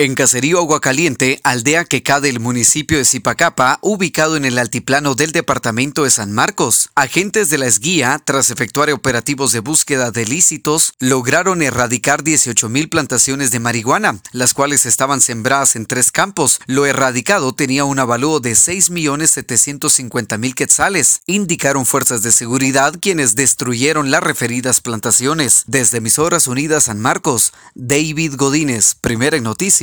En Caserío Aguacaliente, aldea que cae del municipio de Zipacapa, ubicado en el altiplano del departamento de San Marcos, agentes de la esguía, tras efectuar operativos de búsqueda de ilícitos, lograron erradicar 18.000 plantaciones de marihuana, las cuales estaban sembradas en tres campos. Lo erradicado tenía un avalúo de 6.750.000 quetzales, indicaron fuerzas de seguridad quienes destruyeron las referidas plantaciones. Desde Emisoras Unidas San Marcos, David Godínez, primera en